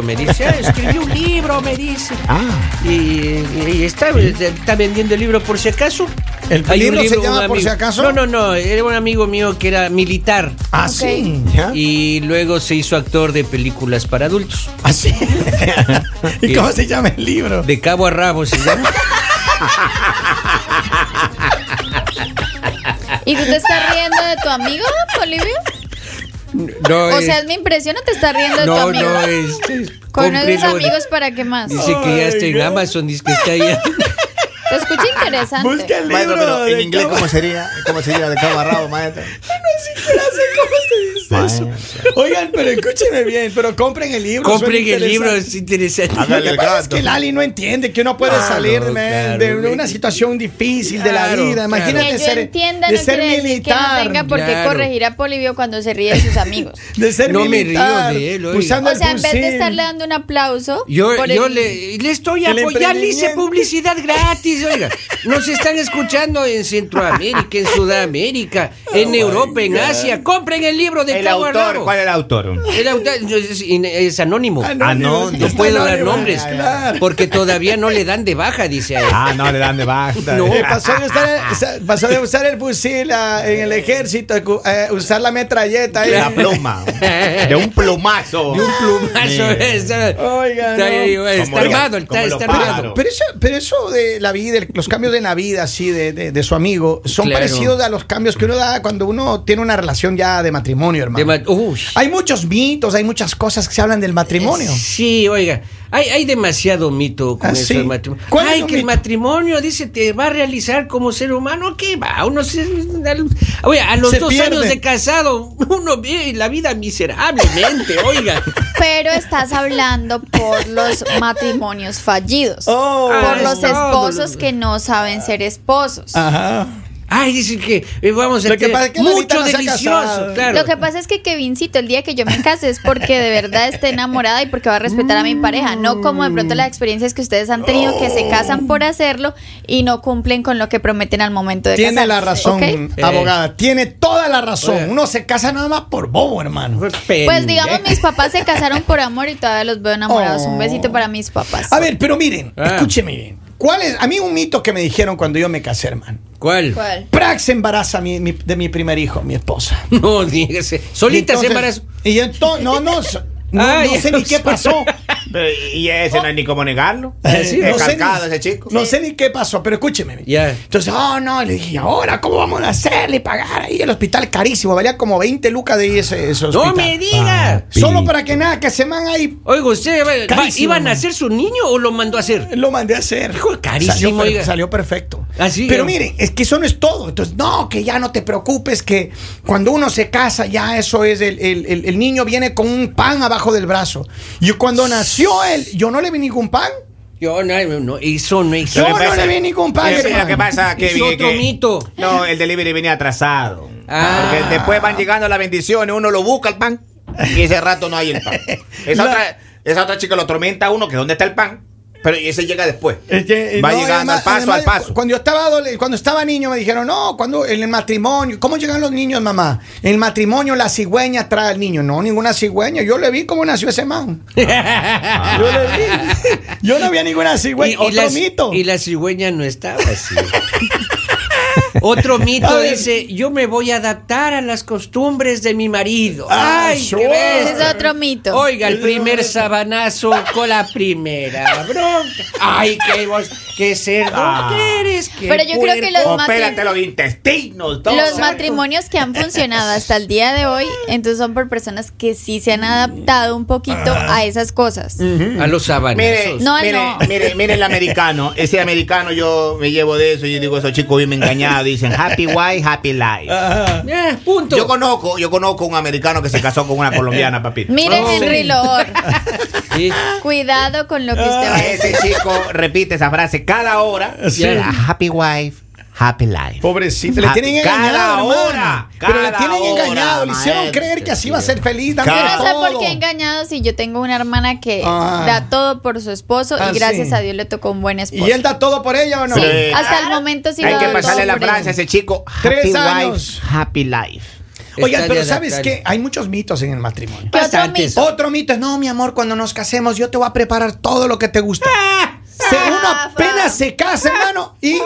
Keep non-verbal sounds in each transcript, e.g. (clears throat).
amigo me dice, "Ah, escribí un libro, me dice. Ah, Y, y está, está vendiendo el libro por si acaso. ¿El libro se llama Por si acaso? No, no, no, era un amigo mío que era militar ah, sí. ¿ya? y luego se hizo actor de películas para adultos. ¿Ah, sí? (laughs) ¿Y cómo se llama el libro? De cabo a rabo se llama. ¿Y tú te estás riendo de tu amigo, Bolivia? No, O sea, es mi impresión o te estás riendo de tu no, amigo. no, este, Con esos cómprelo. amigos, ¿para qué más? Dice que ya está en Amazon, dice que está ahí. Te escucha interesante. Busca el maestro, libro. pero en inglés, cómo- ¿cómo sería? ¿Cómo sería de cabo a rabo, maestro? (laughs) No sé cómo se dice eso. Maestro. Oigan, pero escúcheme bien, pero compren el libro. Compren el libro, es interesante. Lo que el pasa es que Lali no entiende que uno puede Claro, salir man, claro, de una situación difícil de la Claro, vida. Imagínate ser, entienda de no ser decir que no militar. tenga por qué Claro. corregir a Polivio cuando se ríe de sus amigos. (laughs) de ser No me militar. río de él, usando O el sea, en vez de estarle dando un aplauso. Yo, por yo el- le, le estoy apoyando, hice publicidad gratis, oiga. Nos están escuchando en Centroamérica, en Sudamérica, (laughs) en Europa, en Asia. Compren el libro de El Cabo autor. ¿cuál es el autor? El autor es, es anónimo. Anónimo. no, No puedo dar nombres claro. porque todavía no le dan de baja, dice a él. Ah, no, le dan de baja. No. Eh, pasó, de usar, pasó de usar el fusil a- en el ejército, a usar la metralleta. eh. La pluma. De un plumazo. De un plumazo. Está, Oiga, está, no. está armado, está, está armado. Pero eso, pero eso de la vida, los cambios de la vida, así, de, de- de su amigo, son Claro. parecidos a los cambios que uno da cuando uno tiene una relación ya de matrimonio, hermano. De ma- Uy. Hay muchos mitos, hay muchas cosas que se hablan del matrimonio. Sí, oiga, hay, hay demasiado mito con ¿Ah, eso sí? del matrimonio. ¿Cuál es Ay, que el matrimonio, dice, te va a realizar como ser humano. ¿Qué va? Uno se, oye, a los Se dos pierde. años de casado, uno vive la vida miserablemente, (laughs) oiga. Pero estás hablando por los matrimonios fallidos. Oh. por los no, esposos no, no. que no saben ser esposos. Ajá. Ay, dicen que eh, vamos a Lo que tener pasa es que mucho no delicioso, claro. Lo que pasa es que Kevincito, el día que yo me case es porque de verdad esté enamorada y porque va a respetar a mi pareja, no como de pronto las experiencias que ustedes han tenido que se casan por hacerlo y no cumplen con lo que prometen al momento de Tiene casarse. la razón, abogada. Tiene toda la razón. Uno se casa nada más por bobo, hermano. Pues digamos, mis papás se casaron por amor y todavía los veo enamorados. Un besito para mis papás. A ver, pero miren, Ah. escúcheme bien. ¿Cuál es? A mí un mito que me dijeron cuando yo me casé, hermano. ¿Cuál? ¿Cuál? Prax se embaraza mi- mi- de mi primer hijo, mi esposa. (laughs) No, dígase. Solita se embarazó. Y entonces, no, no, no, (laughs) Ah, no sé ni qué pasó. (laughs) Pero, Y ese no hay ni cómo negarlo. (laughs) Eh, Es no sé calcado ni- ese chico. No sé ni qué pasó, pero escúcheme. Ya. Entonces, oh no, le dije, ahora cómo vamos a hacerle pagar ahí el hospital carísimo? Valía como 20 lucas de ese, ese No me diga. Solo para que nada, que se man ahí. Oiga, ¿usted Carísimo, iban a hacer su niño o lo mandó a hacer? Lo mandé a hacer. Hijo, carísimo, Salió, oiga. salió perfecto. Ah, sí, Pero yo- miren, es que eso no es todo. Entonces, no, que ya no te preocupes, que cuando uno se casa, ya eso es, el, el- el- el niño viene con un pan abajo del brazo. Y cuando nació él, yo no le vi ningún pan. Yo no, no, eso no Yo existe. Que no pasa- le vi ningún pan. Que- hermano. lo que pasa que Es otro mito. No, el delivery venía atrasado. Ah. Porque después van llegando las bendiciones, uno lo busca el pan y ese rato no hay el pan. Esa, (laughs) La- otra, esa otra chica lo atormenta a uno que dónde está el pan, pero ese llega después. Es que, eh, Va no, llegando además- al paso, además, al paso. Cuando yo estaba cuando estaba niño me dijeron, no, cuando en el matrimonio, ¿cómo llegan los niños, mamá? En el matrimonio la cigüeña trae al niño. No, ninguna cigüeña. Yo le vi cómo nació ese man. (laughs) Yo le vi. Yo no vi a ninguna cigüeña. Otro la, mito. y la cigüeña no estaba así. (laughs) Otro mito dice, yo me voy a adaptar a las costumbres de mi marido. Ah, Ay, sure. qué Ese bestia. es otro mito. Oiga, el primer sabanazo con la primera bronca. Ay, qué vos, qué cerdo Ah. que eres. qué Pero yo creo que los Opérate los intestinos, todo. Los matrimonios que han funcionado hasta el día de hoy, entonces son por personas que sí se han adaptado un poquito a esas cosas. A los sabanazos. Mire, No, mire, no. mire, mire el americano. Ese americano yo me llevo de eso y digo, esos chicos bien engañados. Dicen happy wife, happy life. Ajá. Ya, punto. Yo conozco, yo conozco un americano que se casó con una colombiana, (laughs) papito. Mire, Oh, Henry sí. Lord, Sí. cuidado con lo que usted va a decir. Ese chico repite esa frase cada hora. Sí. Happy wife, happy life. Pobrecito, le Ah, tienen engañado. hora, Pero le tienen hora, engañado. Le hicieron maestro, creer que así va a ser feliz. Yo dándole no sé por qué he engañado si yo tengo una hermana que Ah. da todo por su esposo Ah, y gracias sí. a Dios le tocó un buen esposo. ¿Y él da todo por ella o no? Sí, Sí. hasta el momento sí Hay lo que pasarle la frase a ese chico. Tres happy años. wife, happy life. Oigan, Está pero ¿sabes qué? Hay muchos mitos en el matrimonio. ¿Qué otro mito? Otro mito es, no, mi amor, cuando nos casemos yo te voy a preparar todo lo que te gusta. Ah. Se, uno apenas se casa, hermano, y,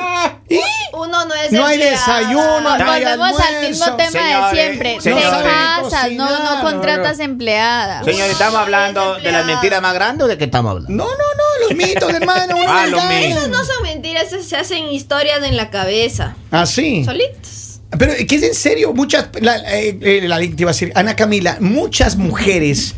y Uno no es No hay desayuno, no hay Volvemos al mismo tema Señores, de siempre. señores. Te No casas, no, no cocinar, contratas empleada. Señor, ¿estamos hablando de las mentiras más grandes o de qué estamos hablando? no, no, no, los mitos, (laughs) hermano. uno Ah, los mitos. Esos no son mentiras, esas se hacen historias en la cabeza. Así. Solitos. Pero que es en serio, muchas, la, eh, eh, la- te iba a decir, Ana Camila, muchas mujeres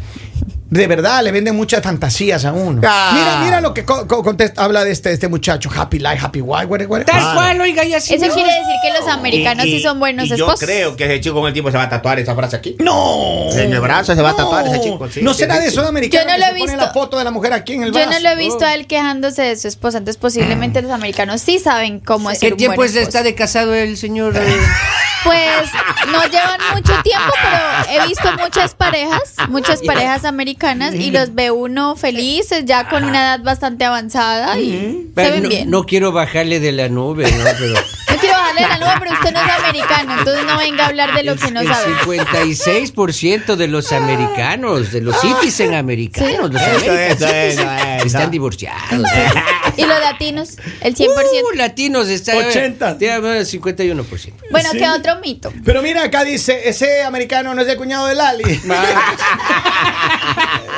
de verdad le venden muchas fantasías a uno. Ah. Mira, mira lo que co- co- contesta- habla de este, este muchacho, Happy Life, Happy Wife, whatever, whatever. Tal cual, oiga, y así. Eso no. quiere decir que los americanos Y- y- sí son buenos y esposos. Yo creo que ese chico con el tiempo se va a tatuar esa frase aquí. No. En el brazo se va a No. tatuar ese chico. sí, no será de americanos Yo no lo he visto. la foto de la mujer aquí en el Yo brazo. no lo he visto a él quejándose de su esposa, entonces posiblemente (clears throat) los americanos sí saben cómo es ¿Qué tiempo buen está de casado el señor? eh? (laughs) Pues no llevan mucho tiempo, pero he visto muchas parejas, muchas parejas americanas y los ve uno felices, ya con una edad bastante avanzada y se ven no, bien. no quiero bajarle de la nube, ¿no? Pero (laughs) No quiero bajarle la nube, pero usted no es americano, entonces no venga a hablar de lo que no el sabe. 56% de los americanos, de los citizen americanos, los Eso, American eso, eso, eso. están divorciados. (laughs) Y los latinos, el 100%. Uh, latinos están 80. Tiene 51%. Bueno, Sí. ¿qué otro mito? Pero mira, acá dice, ese americano no es el cuñado de Lali. (laughs)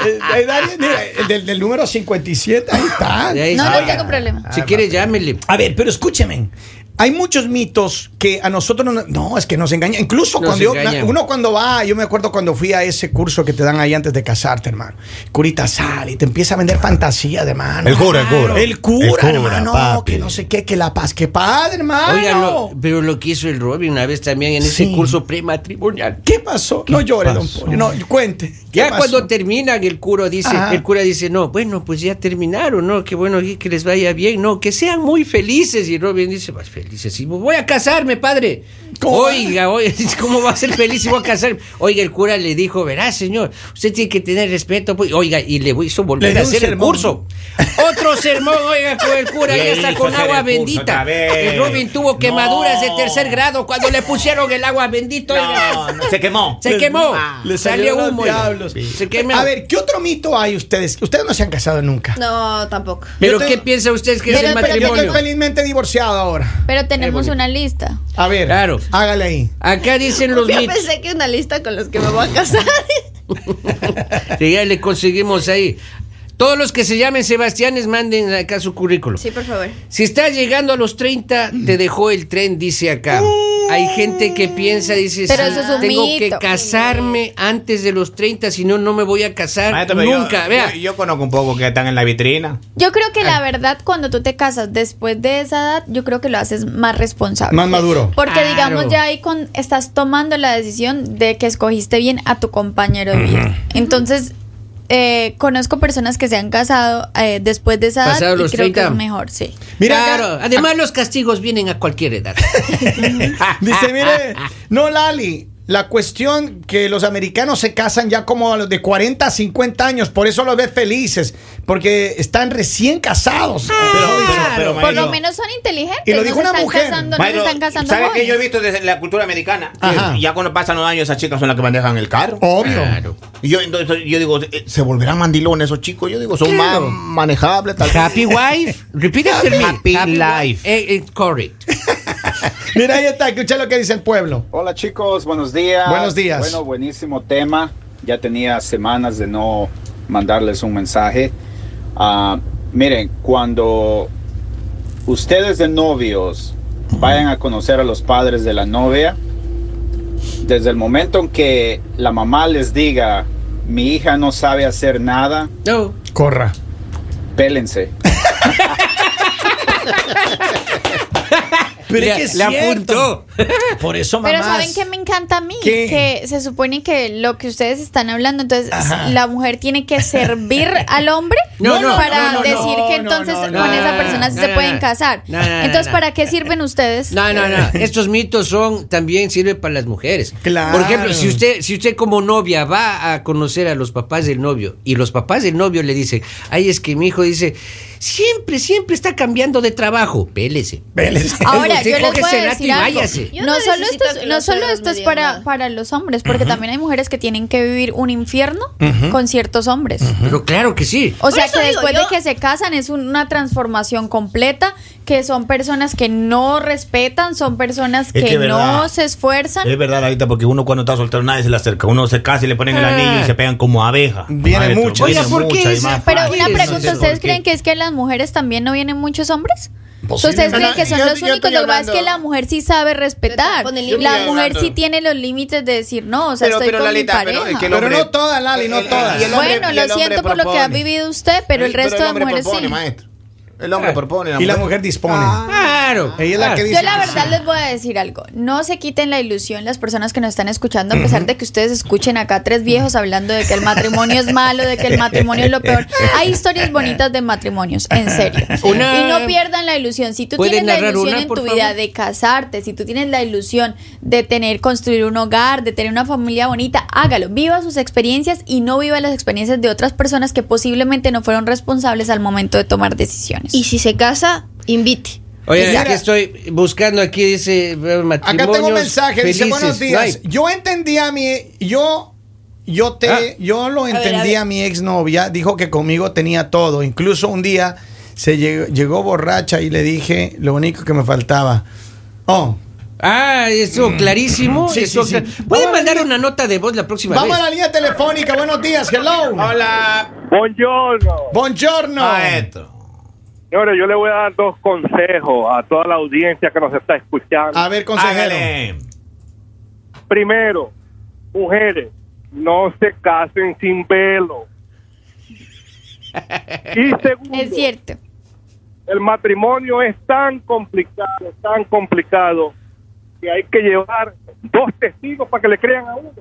Eh, eh, el del, del número 57, ahí está. Ahí No, está. no tengo problema. Si quiere, llámele. A ver, pero escúcheme. Hay muchos mitos que a nosotros no, no, es que nos engañan. Incluso Nos cuando yo- uno cuando va, yo me acuerdo cuando fui a ese curso que te dan ahí antes de casarte, hermano. Curita sale y te empieza a vender fantasías, hermano. El cura, el cura. El cura, El cura, hermano. papi. Que no sé qué, que la paz, que padre, hermano. Oiga, lo- pero lo que hizo el Robin una vez también en ese Sí. curso prematrimonial. ¿Qué pasó? no llore, don pasó? Pollo. No, cuente. ¿Qué Ya pasó? cuando terminan, el cura dice, Ajá. el cura dice, no, bueno, pues ya terminaron, ¿no? Que bueno, que les vaya bien, no, que sean muy felices. Y Robin dice, pues felices, y voy a casarme, padre. ¿Cómo? Oiga, oiga, (laughs) ¿cómo va a ser feliz si voy a casarme? Oiga, el cura le dijo, verá, señor, usted tiene que tener respeto. pues". Oiga, y le hizo volver a hacer el curso. Otro sermón, oiga, con el cura Le ya está con agua el bendita. El Robin tuvo quemaduras de tercer grado cuando le pusieron el agua bendita. No, no, se quemó. Se quemó. Ah. Le salió humo. oiga. Se. A ver, ¿qué otro mito hay ustedes? Ustedes no se han casado nunca. No, tampoco. ¿Pero Yo tengo- qué piensa usted que es el pero Yo estoy matrimonio? felizmente divorciado ahora. Pero tenemos una lista. A ver, Claro. hágale ahí. Acá dicen los (laughs) Yo mitos. pensé que una lista con los que me voy a casar. (laughs) que ya le conseguimos ahí. Todos los que se llamen Sebastianes manden acá su currículum. Sí, por favor. Si estás llegando a los 30, te dejó el tren, dice acá. Hay gente que piensa, dice, Pero sí, eso es un tengo mito. que casarme antes de los 30, si no, no me voy a casar Maestro, pero yo- nunca. Vea, Yo, yo conozco un poco que están en la vitrina. Yo creo que Ah. la verdad, cuando tú te casas después de esa edad, yo creo que lo haces más responsable. Más maduro. Porque Claro. digamos ya ahí con, estás tomando la decisión de que escogiste bien a tu compañero de vida. Entonces, eh, conozco personas que se han casado eh, después de esa edad Pasado y los creo 30. que es mejor, sí. Mira claro. Además, los castigos vienen a cualquier edad. (laughs) Dice, mire, (laughs) no, Lali, la cuestión que los americanos se casan ya como a los de 40 a 50 años, por eso los ves felices, porque están recién casados. Pero, pero, pero, Por lo menos son inteligentes. Y lo no dijo se una están mujer. Casando, no se maestro, están casando ¿Sabe que yo he visto desde la cultura americana? Que ya cuando pasan los años, esas chicas son las que manejan el carro. Obvio. Claro. Y yo, entonces, yo digo, eh, ¿se volverán mandilones esos chicos? Yo digo, son Claro. más manejables. Tal Happy wife. Repeat after me. Happy life. Eh, eh, correct. (laughs) Mira, ahí está, escucha lo que dice el pueblo. Hola chicos, buenos días. Buenos días. Bueno, buenísimo tema. Ya tenía semanas de no mandarles un mensaje. Ah, miren, cuando ustedes de novios vayan a conocer a los padres de la novia, desde el momento en que la mamá les diga, mi hija no sabe hacer nada, No. Corra. pélense. (laughs) Pero le, es que es le cierto. apuntó. (laughs) Por eso, mamá. Pero ¿saben qué me encanta a mí? ¿Qué? Que se supone que lo que ustedes están hablando, entonces Ajá. la mujer tiene que servir (laughs) al hombre. No, no, para no, no, decir no, que entonces no, no, con no, esa persona sí no, se no, pueden no. casar. No, no, no, entonces. ¿para qué sirven ustedes? No, no, no. Estos mitos son también sirven para las mujeres. Claro. Por ejemplo, si usted, si usted como novia va a conocer a los papás del novio y los papás del novio le dicen, ay, es que mi hijo dice, siempre, siempre está cambiando de trabajo. Pélese. Vélez. Ahora, Usted yo les voy a decir algo. váyase. Yo No, no solo necesito esto, que es, no los solo esto me es digan para, nada. para los hombres, porque también hay mujeres que tienen que vivir un infierno con ciertos hombres. Pero claro que sí. O sea eso que digo después yo. de que se casan es una transformación completa, que son personas que no respetan, son personas Es que, verdad. no se esfuerzan. Es verdad, ahorita, porque uno cuando está soltero nadie se le acerca. Uno se casa y le ponen el Ah. anillo y se pegan como abeja. Viene mucho. Oiga, ¿por qué más Pero una pregunta, ¿ustedes creen que es que las mujeres también no vienen muchos hombres? Posible. ¿Ustedes creen que son Yo- los yo únicos? Lo que pasa es que la mujer sí sabe respetar. La mujer hablando- sí tiene los límites de decir, no, o sea, Pero- estoy pero, con Lalita, mi pero pareja. es que el Pero no todas, Lali, no todas. hombre- bueno, lo siento por lo que ha vivido usted, pero el resto el de mujeres propone, sí. maestro. El hombre propone. Y la mujer dispone. Claro. Ella es la que dice. Yo la verdad sí. les voy a decir algo. No se quiten la ilusión las personas que nos están escuchando, a pesar de que ustedes escuchen acá tres viejos hablando de que el matrimonio es malo, de que el matrimonio es lo peor. Hay historias bonitas de matrimonios, en serio. Una- Y no pierdan la ilusión. Si tú ¿Puede tienes la ilusión una, en tu favor? vida de casarte, si tú tienes la ilusión de tener, construir un hogar, de tener una familia bonita, hágalo. Viva sus experiencias y no viva las experiencias de otras personas que posiblemente no fueron responsables al momento de tomar decisiones. Y si se casa, invite. Oye, Mira. aquí estoy buscando aquí dice eh, Acá tengo un mensaje, dice buenos días. No. Yo entendí a mi, yo, yo te, Ah. yo lo ver, a entendí ver. a, mi exnovia, dijo que conmigo tenía todo. Incluso un día se llegó, llegó borracha y le dije lo único que me faltaba. Oh, Ah, eso clarísimo. Sí, eso sí, sí. cla- Pueden Vamos a mandar una nota de voz la próxima vamos vez. a la línea telefónica. Buenos días, hello. Hola. Buongiorno. Buongiorno. Maestro. Señores, yo le voy a dar dos consejos a toda la audiencia que nos está escuchando. A ver, consejero. Primero, mujeres, no se casen sin velo. Y (laughs) segundo, Es cierto. el matrimonio es tan complicado, tan complicado, que hay que llevar dos testigos para que le crean a uno. (laughs)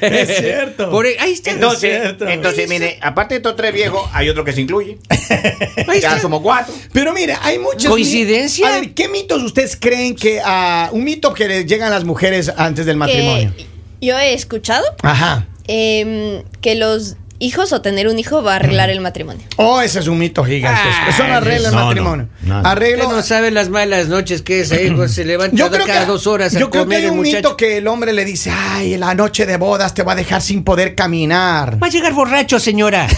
Es cierto. Por ahí ahí está. Entonces, cierto. entonces, mire, aparte de estos tres viejos, hay otro que se incluye. (laughs) Ahí ya está. somos cuatro. Pero mira, hay muchos. ¿Coincidencia? A ver, ¿qué mitos ustedes creen que a un mito que les llegan a las mujeres antes del matrimonio? Que yo he escuchado Ajá. em, que los hijos o tener un hijo va a arreglar el matrimonio. Oh, ese es un mito gigantesco. Ah, Eso no arregla el no, matrimonio. no, no. Arreglo. Usted no sabe las malas noches que es, hijo. Se levanta Yo creo, cada que, dos horas a yo creo que hay el un muchacho. mito que el hombre le dice, ay, la noche de bodas te va a dejar sin poder caminar. Va a llegar borracho, señora.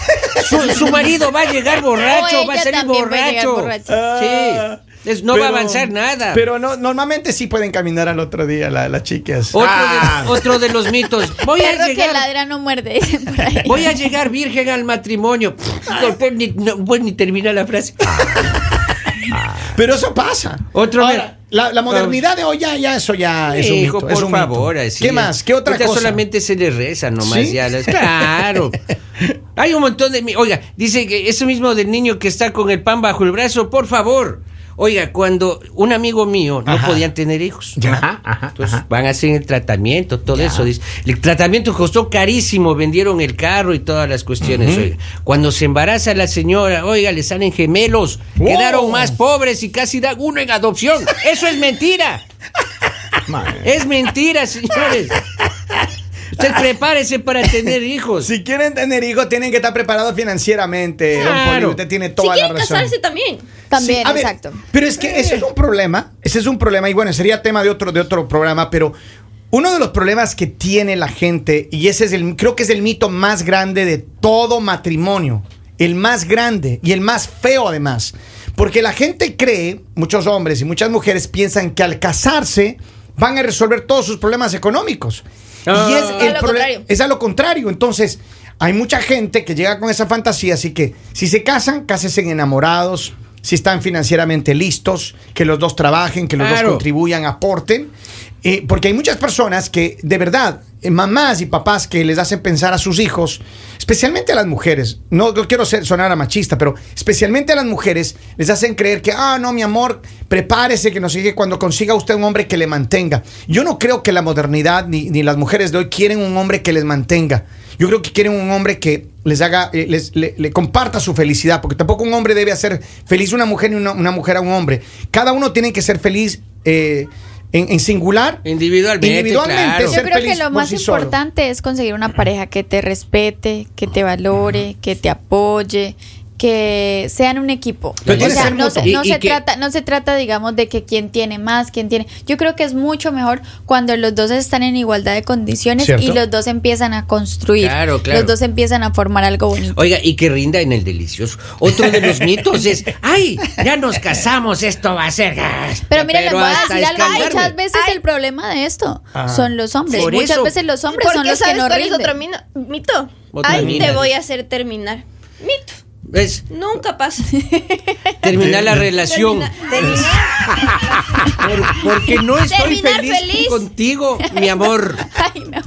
Su, su marido va a llegar (laughs) borracho, va a salir también va a llegar borracho. borracha. Sí. Es- no va a avanzar nada. Pero no, normalmente sí pueden caminar al otro día la- las chicas. otro, Ah. de, otro de los mitos. (laughs) Voy a Perro que llegar. ladra no muerde, dicen por ahí. Voy a llegar virgen al matrimonio. No, pues, ni, no, pues, ni termina la frase. (laughs) Pero eso pasa. Otro Ahora, la, la modernidad de hoy ya, ya eso ya es un Hijo, mito. por es un mito. favor. ¿Qué más? ¿Qué otra Ahorita cosa? solamente se le reza nomás ¿Sí? ya. las- (laughs) Claro. Hay un montón de... mi- Oiga, dice que eso mismo del niño que está con el pan bajo el brazo, por favor. Oiga, cuando un amigo mío no Ajá. podían tener hijos. Ajá, ajá, Entonces van a hacer el tratamiento, todo eso. Dice. El tratamiento costó carísimo, vendieron el carro y todas las cuestiones. oiga. Cuando se embaraza la señora, oiga, le salen gemelos, Wow. quedaron más pobres y casi dan uno en adopción. Eso es mentira. (laughs) Es mentira, señores. Usted prepárese para tener (laughs) hijos. Si quieren tener hijos, tienen que estar preparados financieramente. Claro. Usted tiene Si toda la quieren razón. casarse también. También, Sí, a ver, exacto. Pero es que ese es un problema. Ese es un problema. Y bueno, sería tema de otro, de otro programa. Pero uno de los problemas que tiene la gente, y ese es el, creo que es el mito más grande de todo matrimonio. El más grande y el más feo además. Porque la gente cree, muchos hombres y muchas mujeres piensan que al casarse van a resolver todos sus problemas económicos. Ah. y es, el lo proble- contrario. es a lo contrario. Entonces, hay mucha gente que llega con esa fantasía, así que si se casan, cásense enamorados, si están financieramente listos, que los dos trabajen, que los dos contribuyan, aporten. Eh, porque hay muchas personas que, de verdad, eh, mamás y papás que les hacen pensar a sus hijos, especialmente a las mujeres, no, no quiero ser, sonar a machista, pero especialmente a las mujeres, les hacen creer que, ah, no, mi amor, prepárese que no sigue cuando consiga usted un hombre que le mantenga. Yo no creo que la modernidad ni, ni las mujeres de hoy quieren un hombre que les mantenga. Yo creo que quieren un hombre que les haga, eh, les, le, le comparta su felicidad, porque tampoco un hombre debe hacer feliz una mujer ni una, una mujer a un hombre. Cada uno tiene que ser feliz eh, en, en singular. Individualmente, Individualmente, claro. ser Yo creo que lo más sí solo. importante es conseguir una pareja que te respete, que te valore, que te apoye, que sean un equipo. Pero o sea, no, se, no y se trata, no se trata, digamos, de que quién tiene más, quién tiene. Yo creo que es mucho mejor cuando los dos están en igualdad de condiciones ¿Cierto? y los dos empiezan a construir. Claro, claro. Los dos empiezan a formar algo bonito. Oiga, y que rinda en el delicioso. Otro de los mitos es, ay, ya nos casamos, esto va a ser gas. Pero miren, les voy a decir algo. Muchas veces el problema de esto Ah. son los hombres. Por Muchas eso- veces los hombres ¿Por son los que no cuál es rinden. otro mito? Ay, te voy a hacer terminar. Mito. ¿Ves? Nunca pasa. (laughs) Terminar la relación. Termina- terminar. Por- porque no estoy feliz, feliz. contigo, mi amor. Ay, no.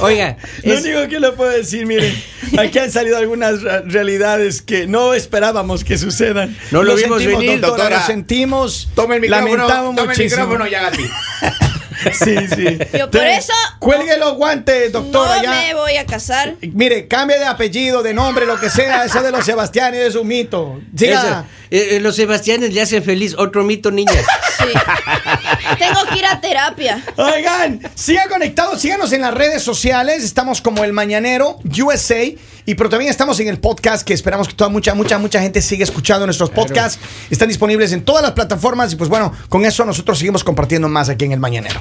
Oiga, Lo es- único que le puedo decir, miren, aquí han salido algunas realidades que no esperábamos que sucedan. No lo vimos sentimos, venir, doctora, doctora. lo sentimos. Tome el micrófono, Lamentamos tome el muchísimo. micrófono y haga así. (laughs) Sí, sí. Yo por eso Cuelgue los guantes, doctora, no ya. me voy a casar. Mire, cambie de apellido, de nombre, lo que sea. Eso de los Sebastianes es un mito. Siga. eh, eh, los Sebastianes le hacen feliz. Otro mito, niña. Sí. Tengo que ir a terapia. Oigan, sigan conectados, síganos en las redes sociales. Estamos como el Mañanero USA. Y pero también estamos en el podcast que esperamos que toda mucha, mucha, mucha gente siga escuchando nuestros podcasts. Están disponibles en todas las plataformas. Y pues bueno, con eso nosotros seguimos compartiendo más aquí en el Mañanero.